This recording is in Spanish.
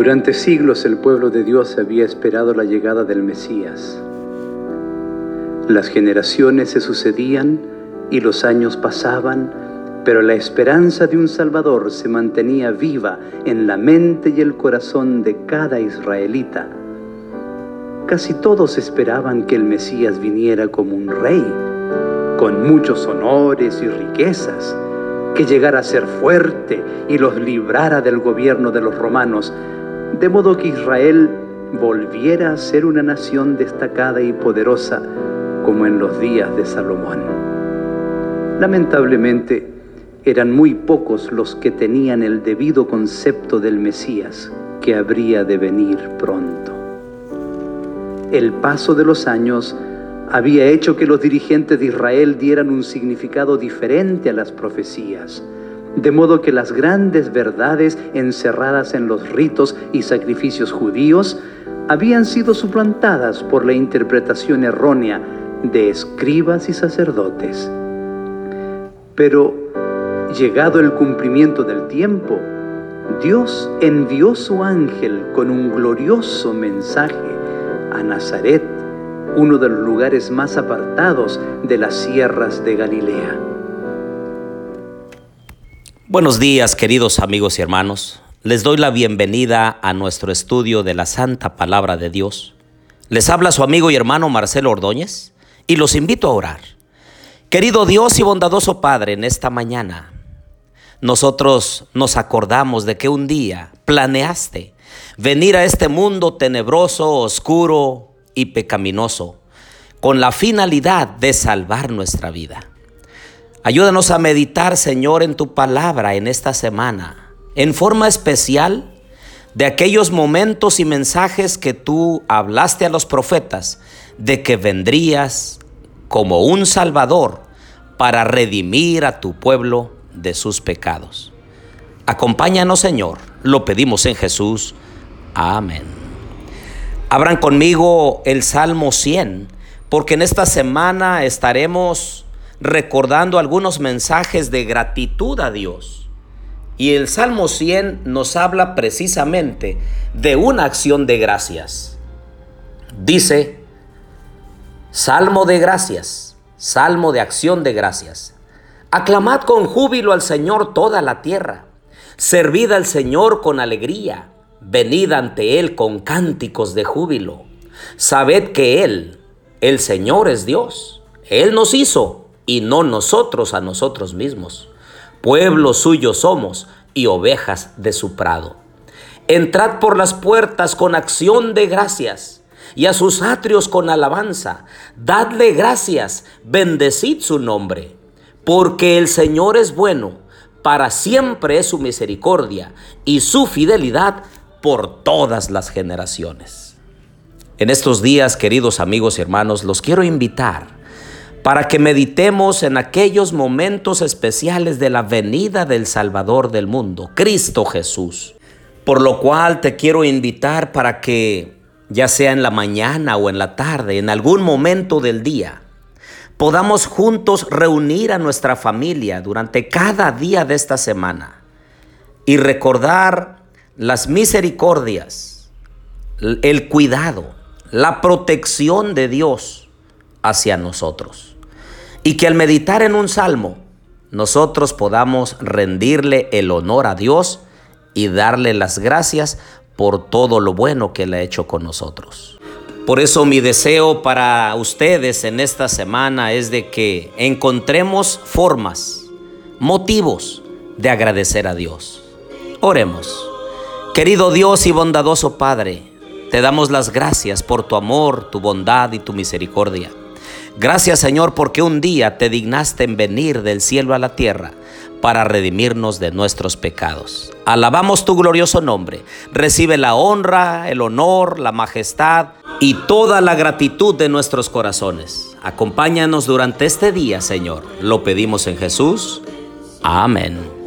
Durante siglos el pueblo de Dios había esperado la llegada del Mesías. Las generaciones se sucedían y los años pasaban, pero la esperanza de un Salvador se mantenía viva en la mente y el corazón de cada israelita. Casi todos esperaban que el Mesías viniera como un rey, con muchos honores y riquezas, que llegara a ser fuerte y los librara del gobierno de los romanos, de modo que Israel volviera a ser una nación destacada y poderosa como en los días de Salomón. Lamentablemente, eran muy pocos los que tenían el debido concepto del Mesías que habría de venir pronto. El paso de los años había hecho que los dirigentes de Israel dieran un significado diferente a las profecías de modo que las grandes verdades encerradas en los ritos y sacrificios judíos habían sido suplantadas por la interpretación errónea de escribas y sacerdotes. Pero, llegado el cumplimiento del tiempo, Dios envió su ángel con un glorioso mensaje a Nazaret, uno de los lugares más apartados de las sierras de Galilea. Buenos días queridos amigos y hermanos. Les doy la bienvenida a nuestro estudio de la Santa Palabra de Dios. Les habla su amigo y hermano Marcelo Ordóñez y los invito a orar. Querido Dios y bondadoso Padre, en esta mañana nosotros nos acordamos de que un día planeaste venir a este mundo tenebroso, oscuro y pecaminoso con la finalidad de salvar nuestra vida. Ayúdanos a meditar, Señor, en tu palabra en esta semana, en forma especial de aquellos momentos y mensajes que tú hablaste a los profetas de que vendrías como un Salvador para redimir a tu pueblo de sus pecados. Acompáñanos, Señor, lo pedimos en Jesús. Amén. Abran conmigo el Salmo 100, porque en esta semana estaremos recordando algunos mensajes de gratitud a Dios. Y el Salmo 100 nos habla precisamente de una acción de gracias. Dice, Salmo de gracias, Salmo de acción de gracias. Aclamad con júbilo al Señor toda la tierra. Servid al Señor con alegría. Venid ante Él con cánticos de júbilo. Sabed que Él, el Señor es Dios. Él nos hizo y no nosotros a nosotros mismos. Pueblo suyo somos y ovejas de su prado. Entrad por las puertas con acción de gracias y a sus atrios con alabanza. Dadle gracias, bendecid su nombre, porque el Señor es bueno, para siempre es su misericordia y su fidelidad por todas las generaciones. En estos días, queridos amigos y hermanos, los quiero invitar para que meditemos en aquellos momentos especiales de la venida del Salvador del mundo, Cristo Jesús. Por lo cual te quiero invitar para que, ya sea en la mañana o en la tarde, en algún momento del día, podamos juntos reunir a nuestra familia durante cada día de esta semana y recordar las misericordias, el cuidado, la protección de Dios hacia nosotros y que al meditar en un salmo nosotros podamos rendirle el honor a Dios y darle las gracias por todo lo bueno que Él ha hecho con nosotros. Por eso mi deseo para ustedes en esta semana es de que encontremos formas, motivos de agradecer a Dios. Oremos. Querido Dios y bondadoso Padre, te damos las gracias por tu amor, tu bondad y tu misericordia. Gracias Señor porque un día te dignaste en venir del cielo a la tierra para redimirnos de nuestros pecados. Alabamos tu glorioso nombre. Recibe la honra, el honor, la majestad y toda la gratitud de nuestros corazones. Acompáñanos durante este día, Señor. Lo pedimos en Jesús. Amén.